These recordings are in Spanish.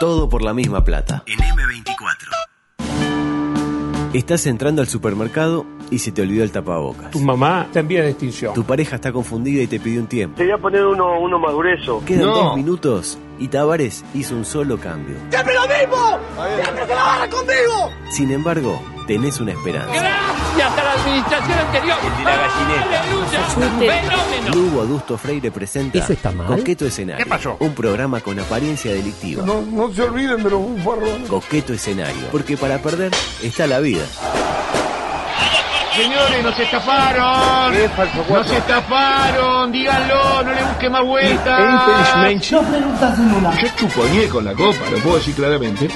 Todo por la misma plata. En M24. Estás entrando al supermercado y se te olvidó el tapabocas. Tu mamá está en vía de extinción. Tu pareja está confundida y te pidió un tiempo. Te voy a poner uno, uno más grueso. Quedan No. dos minutos y Tavares hizo un solo cambio. ¡Siempre lo mismo! ¡Siempre se la barra conmigo! Sin embargo, tenés una esperanza. Gracias a la administración anterior. ¡Aleluya! ¡Fenómeno! Lugo Adusto Freire presenta ¿Eso está mal? Coqueto Escenario. ¿Qué pasó? Un programa con apariencia delictiva. No, no se olviden de los bufarrones. Coqueto Escenario. Porque para perder está la vida. Señores, nos estafaron. ¿Qué es falso Nos estafaron. Díganlo, no le busque más vueltas. No preguntas en una. Yo chupoñé con la copa, lo puedo decir claramente.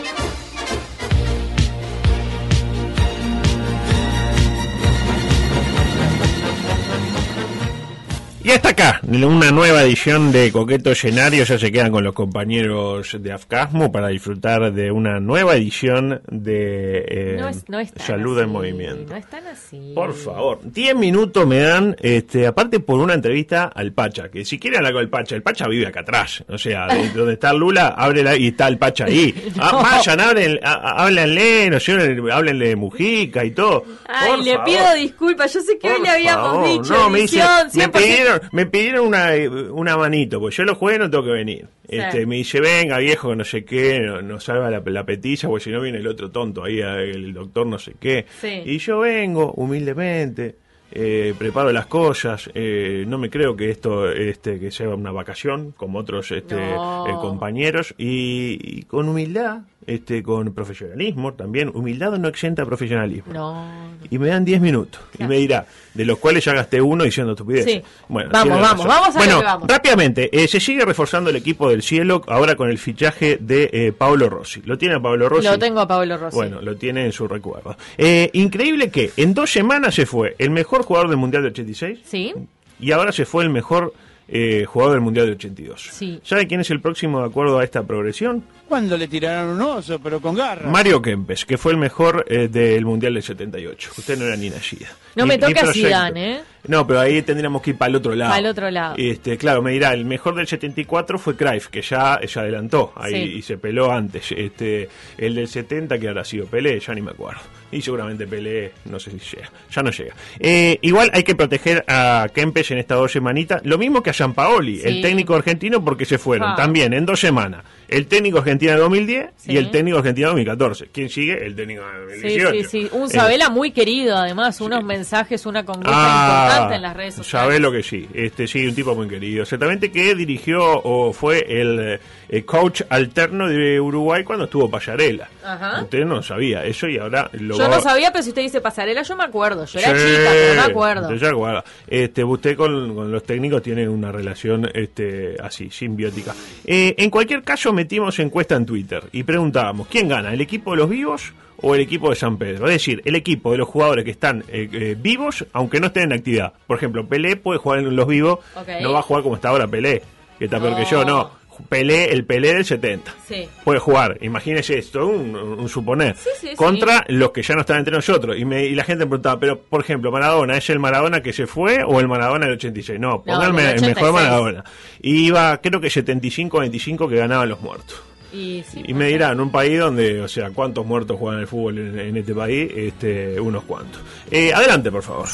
Y hasta acá, una nueva edición de Coqueto Escenario. Ya se quedan con los compañeros de Afcasmo para disfrutar de una nueva edición de eh, No es, no Salud así, en Movimiento. No es tan así. Por favor, 10 minutos me dan, este, aparte por una entrevista al Pacha, que si quieren hablar con el Pacha, el Pacha vive acá atrás, o sea, de- donde está Lula, ábrela y está el Pacha ahí. Ah, vayan, ah, ah, háblenle, no sé, háblenle de Mujica y todo. Ay, Por le favor. pido disculpas. Yo sé que hoy le habíamos favor, dicho. no, me, edición, me 100%. Pidieron, me pidieron una, una manito, porque yo lo jugué no tengo que venir. Este, me dice, venga viejo, que no sé qué, no, no salva la, la petilla, porque si no viene el otro tonto ahí, el doctor no sé qué. Sí. Y yo vengo humildemente, eh, preparo las cosas, eh, no me creo que esto este, que sea una vacación, como otros este, No. eh, compañeros, y, y con humildad, este, con profesionalismo también, humildad no exenta profesionalismo. No. Y me dan 10 minutos. Y me dirá, de los cuales ya gasté uno diciendo estupidez. Sí. Bueno, Vamos, vamos, vamos a Bueno, que vamos. rápidamente, eh, se sigue reforzando el equipo del cielo ahora con el fichaje de eh, Pablo Rossi. ¿Lo tiene a Pablo Rossi? Lo tengo a Pablo Rossi. Bueno, lo tiene en su recuerdo. Eh, increíble que en dos semanas se fue el mejor jugador del Mundial de 86 ¿Sí? y ahora se fue el mejor eh, jugador del Mundial de 82. Sí. ¿Sabe quién es el próximo de acuerdo a esta progresión? Cuando le tiraron un oso, pero con garra. Mario Kempes, que fue el mejor eh, del Mundial del 78. Usted no era ni nacida. No Ni- me ni toque a proyecto. Zidane, ¿eh? No, pero ahí tendríamos que ir para el otro lado. Pa'l otro lado. Este, claro, me dirá, el mejor del 74 fue Cruyff, que ya, ya adelantó ahí Sí. y se peló antes. Este, el del 70 que habrá sido Pelé, ya ni me acuerdo. Y seguramente Pelé, no sé si llega, ya no llega. Eh, igual hay que proteger a Kempes en estas dos semanitas. Lo mismo que a Gianpaoli, Sí. el técnico argentino, porque se fueron Ah. también en dos semanas. El técnico argentino de 2010 y Sí. el técnico argentino de 2014. ¿Quién sigue? El técnico de Sí, 2018. sí, sí. Un Eh, Sabela muy querido, además. Unos mensajes, una conducta Ah, importante en las redes sociales. Sabe lo que sí, este sí, un tipo muy querido. Exactamente que dirigió o fue el, eh, coach alterno de Uruguay cuando estuvo Payarela. Ajá. Usted no sabía eso y ahora lo Yo va- no sabía, pero si usted dice pasarela, yo me acuerdo. Yo era Sí, chica, pero me acuerdo. usted ya. Este, usted con, con los técnicos tiene una relación este, así, simbiótica. Eh, en cualquier caso, metimos encuesta en Twitter y preguntábamos, ¿quién gana? ¿El equipo de los vivos o el equipo de San Pedro? Es decir, el equipo de los jugadores que están eh, eh, vivos, aunque no estén en actividad. Por ejemplo, Pelé puede jugar en los vivos, no va a jugar como está ahora Pelé, que está peor que yo, no. Pelé, el Pelé del 70 Sí. puede jugar, imagínese esto, un, un suponer, Sí, sí, contra los que ya no están entre nosotros. Y, me, y la gente me preguntaba, pero por ejemplo, Maradona, ¿es el Maradona que se fue o el Maradona del 86? No, pónganme del el mejor 86. Maradona. Y iba, creo que 75-25 que ganaban los muertos. Y, sí, Y me dirán, un país donde, o sea, ¿cuántos muertos juegan el fútbol en, en este país? Este, unos cuantos. Eh, adelante, por favor.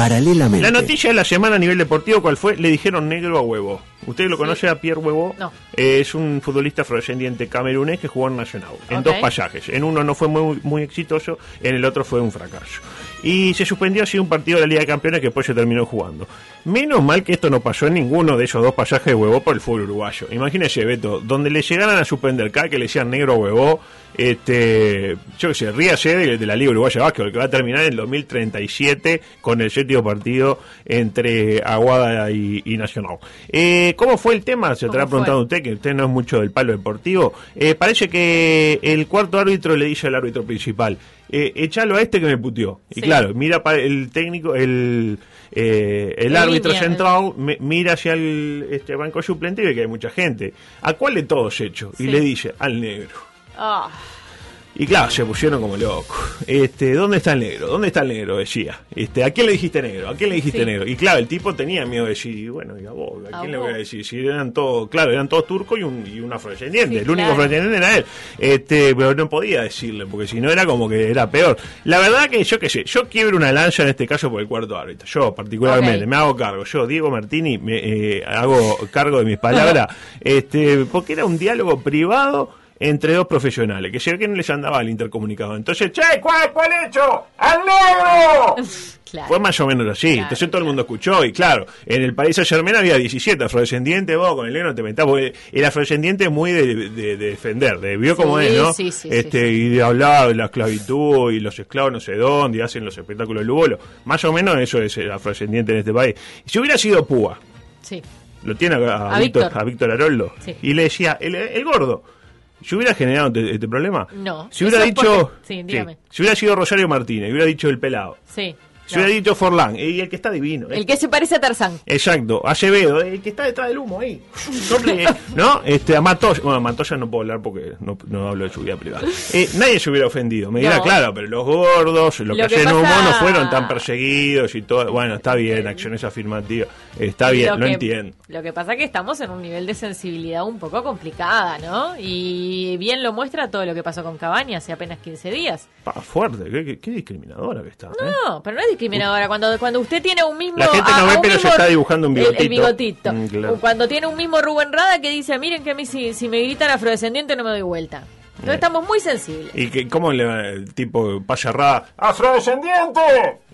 Paralelamente. La noticia de la semana a nivel deportivo, ¿cuál fue? Le dijeron negro a huevo. ¿Usted lo conoce a Pierre Huevo? No. Eh, es un futbolista afrodescendiente camerunés que jugó en Nacional, en dos pasajes. En uno no fue muy, muy exitoso, en el otro fue un fracaso. Y se suspendió así un partido de la Liga de Campeones que después se terminó jugando. Menos mal que esto no pasó en ninguno de esos dos pasajes de huevo por el fútbol uruguayo. Imagínese, Beto, donde le llegaran a suspender cada que le decían negro a huevo, este, yo qué sé, ríase de, de la Liga Uruguaya de Básquetbol, que va a terminar en el 2037 con el partido entre Aguada y, y Nacional. Eh, ¿Cómo fue el tema? Se estará preguntando usted, que usted no es mucho del palo deportivo. Eh, parece que el cuarto árbitro le dice al árbitro principal, eh, echalo a este que me puteó. Y claro, mira para el técnico, el, eh, el árbitro línea, central, me- mira hacia el este banco suplente y ve que hay mucha gente. ¿A cuál de todos hecho? Y le dice, al negro. Ah, Y claro, se pusieron como locos. Este, ¿dónde está el negro? ¿Dónde está el negro? Decía. Este, ¿a quién le dijiste negro? ¿A quién le dijiste Sí. negro? Y claro, el tipo tenía miedo de decir, bueno, y a vos, ¿a A quién le voy a decir? Si eran todos, claro, eran todos turcos y un, y un afrodescendiente. Sí, el único claro. afrodescendiente era él. Este, pero no podía decirle, porque si no era como que era peor. La verdad que yo qué sé, yo quiebro una lanza en este caso por el cuarto árbitro. Yo, particularmente, me hago cargo. Yo, Diego Martini, me eh, hago cargo de mis palabras. este, porque era un diálogo privado entre dos profesionales, que no les andaba al intercomunicado. Entonces, che, ¿cuál, cuál hecho? ¡Al negro! Claro. Fue más o menos así. Claro, Entonces todo el mundo escuchó. Y claro, en el país Saint Germain había 17 afrodescendientes. Vos con el negro te metás. Porque el afrodescendiente es muy de, de- de defender. De, vio cómo Sí, es, ¿no? sí, sí, este. Y de hablar de la esclavitud y los esclavos no sé dónde. Y hacen los espectáculos de Lugolo. Más o menos eso es el afrodescendiente en este país. Si hubiera sido Púa, Sí. lo tiene a, a A Víctor, Víctor. a Víctor Aroldo. Sí. Y le decía, el, el gordo. Si hubiera generado este, este problema. No. Si hubiera dicho. sí, dígame. si hubiera sido Rosario Martínez, hubiera dicho el pelado. Sí. No. dicho Forlán, y el que está divino. ¿eh? El que se parece a Tarzán. Exacto, Acevedo, el que está detrás del humo ahí. ¿No? Este, a Matoya, bueno, a Matoya no puedo hablar porque no, no hablo de su vida privada. Eh, nadie se hubiera ofendido. Me dirá, No. claro, pero los gordos, los Lo que que hacen humo pasa- no fueron tan perseguidos y todo. Bueno, está bien, acciones afirmativas. Está bien, lo, que, entiendo. Lo que pasa es que estamos en un nivel de sensibilidad un poco complicada, ¿no? Y bien lo muestra todo lo que pasó con Cabaña hace apenas 15 días. Pa, fuerte, qué, discriminadora que está. ¿eh? No, pero no es discriminadora. Cuando, cuando usted tiene un mismo. La gente no a- ve, pero se está dibujando un el- El, bigotito. bigotito. Mm, claro. Cuando tiene un mismo Rubén Rada que dice: Miren que a mí si, si me gritan afrodescendiente no me doy vuelta. Entonces Eh. estamos muy sensibles. ¿Y que, cómo le va el tipo pasa rada? ¡Afrodescendiente!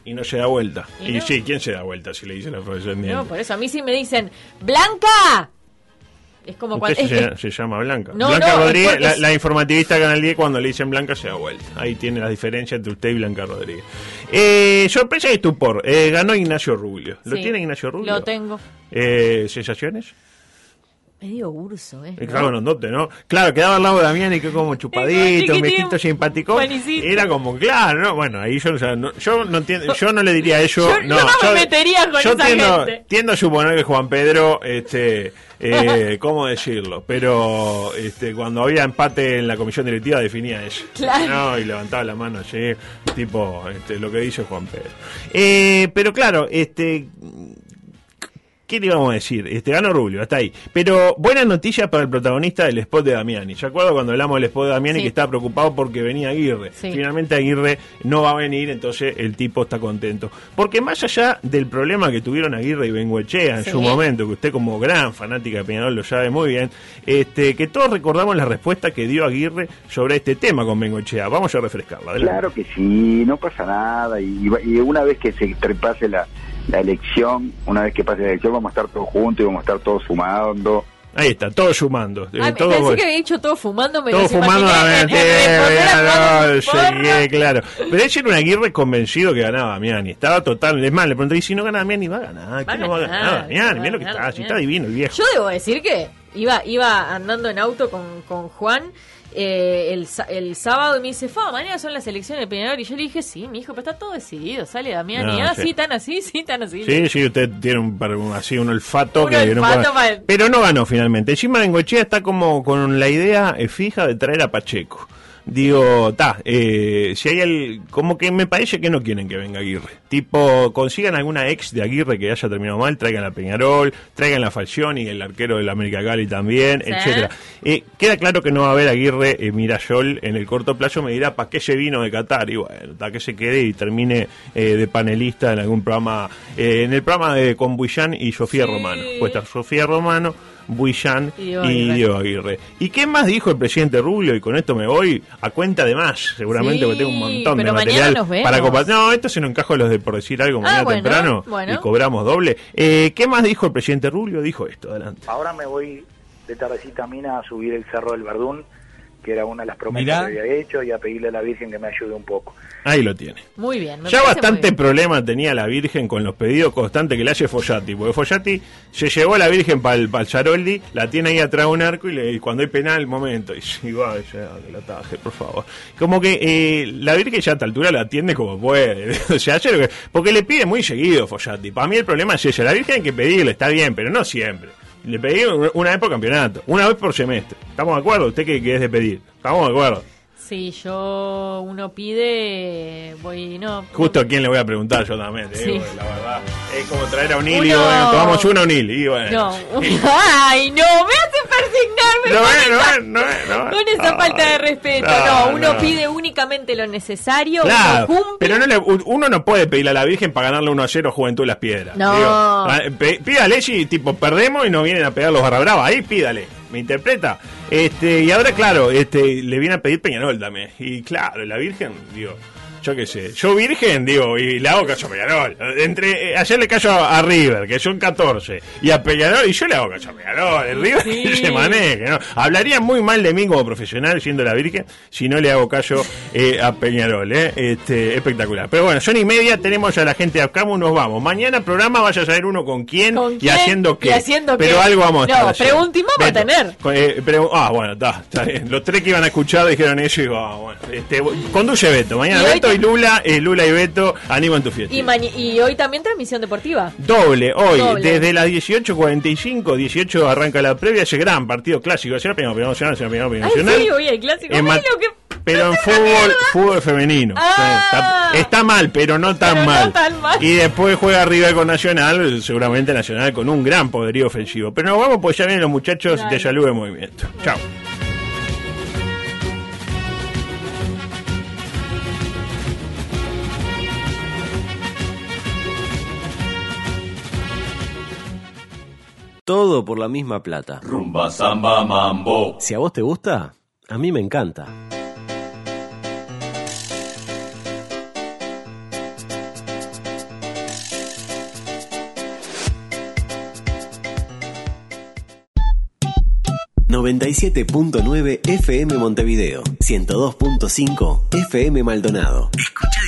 Y no se da vuelta. ¿Y Y, no? sí, ¿quién se da vuelta si le dicen afrodescendiente? No, por eso a mí sí me dicen: ¡Blanca! Es como cuando. Se, es- se llama Blanca. No, Blanca no, Rodríguez, la, la informativista Canal 10, cuando le dicen Blanca se da vuelta. Ahí tiene la diferencia entre usted y Blanca Rodríguez. Eh, sorpresa y estupor. Eh, ganó Ignacio Rubio. ¿Lo Sí, tiene Ignacio Rubio? Lo tengo. Eh, ¿Sensaciones? Medio urso, ¿eh? Eh, ¿no? Claro, ¿no? Claro, quedaba al lado de Damián y que como chupadito, mestito, simpático. Era como, claro, ¿no? Bueno, ahí yo, o sea, no, yo no entiendo, yo no le diría eso. Yo- no, yo no me metería con yo esa tiendo, gente. tiendo a suponer que Juan Pedro, este, eh, ¿cómo decirlo? Pero este, cuando había empate en la comisión directiva definía eso. Claro. No, y levantaba la mano así, tipo, este, lo que dice Juan Pedro. Eh, pero claro, este, ¿Qué le íbamos a decir? Este ganó Rubio, hasta ahí. Pero buena noticia para el protagonista del spot de Damiani. ¿Se acuerdo cuando hablamos del spot de Damiani Sí. que estaba preocupado porque venía Aguirre? Sí. Finalmente Aguirre no va a venir, entonces el tipo está contento. Porque más allá del problema que tuvieron Aguirre y Benguechea en Sí. su momento, que usted como gran fanática de Peñarol lo sabe muy bien, este que todos recordamos la respuesta que dio Aguirre sobre este tema con Benguechea. Vamos a refrescarla. adelante. Claro que sí, no pasa nada. Y, y una vez que se trepase la, la elección, una vez que pase la elección, vamos a estar todos juntos y vamos a estar todos sumando. Ahí está, todos sumando. eh, Ah, todos- pensé que había dicho todo fumando, me Todo los fumando llegué, claro. Pero ese era un Aguirre convencido que ganaba Damiani. Estaba total. Es más, le pregunté, ¿y si no gana Damiani? Va a ganar. Va a ¿Qué no va a ganar, ganar? Damiani, mira lo que está. Si está divino el viejo. Yo debo decir que iba, iba andando en auto con, con Juan eh, el, el sábado y me dice, Fa, mañana son las elecciones de Peñarol. Y yo le dije, sí, mi hijo, pero está todo decidido. Sale Damián y No, ah, sí. sí, tan así, sí, tan así. Sí, sí, usted tiene un, así un olfato Un que no olfato puede- mal. Pero no ganó finalmente. Encima Bengochea está como con la idea eh, fija de traer a Pacheco. Digo, ta, eh, si hay el, como que me parece que no quieren que venga Aguirre. Tipo, consigan alguna ex de Aguirre que haya terminado mal, traigan a Peñarol, traigan a Falcioni, el arquero del América Cali también, Sí. etcétera. Eh, queda claro que no va a haber Aguirre eh, Mirayol en el corto plazo, me dirá, ¿para qué se vino de Qatar? Y bueno, para que se quede y termine eh, de panelista en algún programa, eh, en el programa de con Buillán y Sofía Sí. Romano. Puede estar Sofía Romano, Buillán Y y Diego Aguirre. Diego Aguirre. ¿Y qué más dijo el presidente Rubio? Y con esto me voy a cuenta de más, seguramente, Sí, porque tengo un montón de pero material nos vemos. para compartir. No, esto se nos encajo los de por decir algo mañana Ah, bueno, temprano bueno. y cobramos doble. Eh, ¿Qué más dijo el presidente Rubio? Dijo esto, adelante. Ahora me voy de tardecita a Mina a subir el Cerro del Verdún, que era una de las promesas Mirá. que había hecho, y a pedirle a la Virgen que me ayude un poco. Ahí lo tiene. Muy bien. me Ya bastante bien. problema tenía la Virgen con los pedidos constantes que le hace Follati, porque Follati se llevó a la Virgen para el, Charoldi, la tiene ahí atrás de un arco y, le, y cuando hay penal, momento, y dice, "Igual, ya, que la taje, por favor. Como que eh, la Virgen ya a esta altura la atiende como puede, o sea, hace lo que- porque le pide muy seguido Follati. Para mí el problema es ese, la Virgen hay que pedirle, está bien, pero no siempre. Le pedí una vez por campeonato, una vez por semestre. ¿Estamos de acuerdo? ¿Usted que, que es de pedir? ¿Estamos de acuerdo? Sí, yo uno pide, voy, no. Justo a quién le voy a preguntar yo también, Sí. la verdad. Es como traer a un y Uno- bueno, tomamos uno a un hil. Y bueno. No, ay, no, me hace persignarme No con, no esa, es, no es, no es. con esa falta de respeto. no, No, uno no. pide únicamente lo necesario, Claro, uno cumple. pero no le- uno no puede pedirle a la Virgen para ganarle 1 a 0 Juventud de las Piedras. No. Digo, ah, pídale si tipo perdemos y nos vienen a pegar los barra brava. Ahí pídale. ¿Me interpreta? Este, y ahora, claro, este, le viene a pedir Peñarol también. Y claro, la Virgen, digo, yo qué sé. Yo Virgen, digo, y le hago caso a Peñarol. Entre, eh, ayer le callo a, a River, que son 14, y a Peñarol, y yo le hago caso a Peñarol. El River Sí. que se maneje, ¿no? Hablaría muy mal de mí como profesional, siendo la Virgen, si no le hago callo eh, a Peñarol, ¿eh? Este, espectacular. Pero bueno, son y media, tenemos ya la gente de Apcamu, nos vamos. Mañana programa vaya a saber uno con quién, ¿Con y quién? haciendo qué. Y haciendo Pero qué. algo vamos a No, y vamos a Beto, tener. eh, ah, bueno, está, está bien. Los tres que iban a escuchar dijeron eso y digo, ah, bueno. Este, conduce Beto. Mañana Y hoy Lula, eh, Lula y Beto animan tu fiesta. Y, hoy también transmisión deportiva. Doble, hoy, Doble. desde las 18.45, 18 arranca la previa, ese gran partido clásico, será Peñarol, Peñarol Nacional, Peñarol Ay, Nacional. sí, hoy el clásico. En que- pero en fútbol, fútbol femenino. Ah. está, está mal, pero no tan Pero no mal. tan mal. Y después juega River con Nacional, seguramente Nacional con un gran poderío ofensivo. Pero nos vamos, pues ya vienen los muchachos Dale. de Salud de Movimiento. Chao. Todo por la misma plata. Rumba, samba, mambo. Si a vos te gusta, a mí me encanta. ...97.9 FM Montevideo... ...102.5 FM Maldonado. Escucha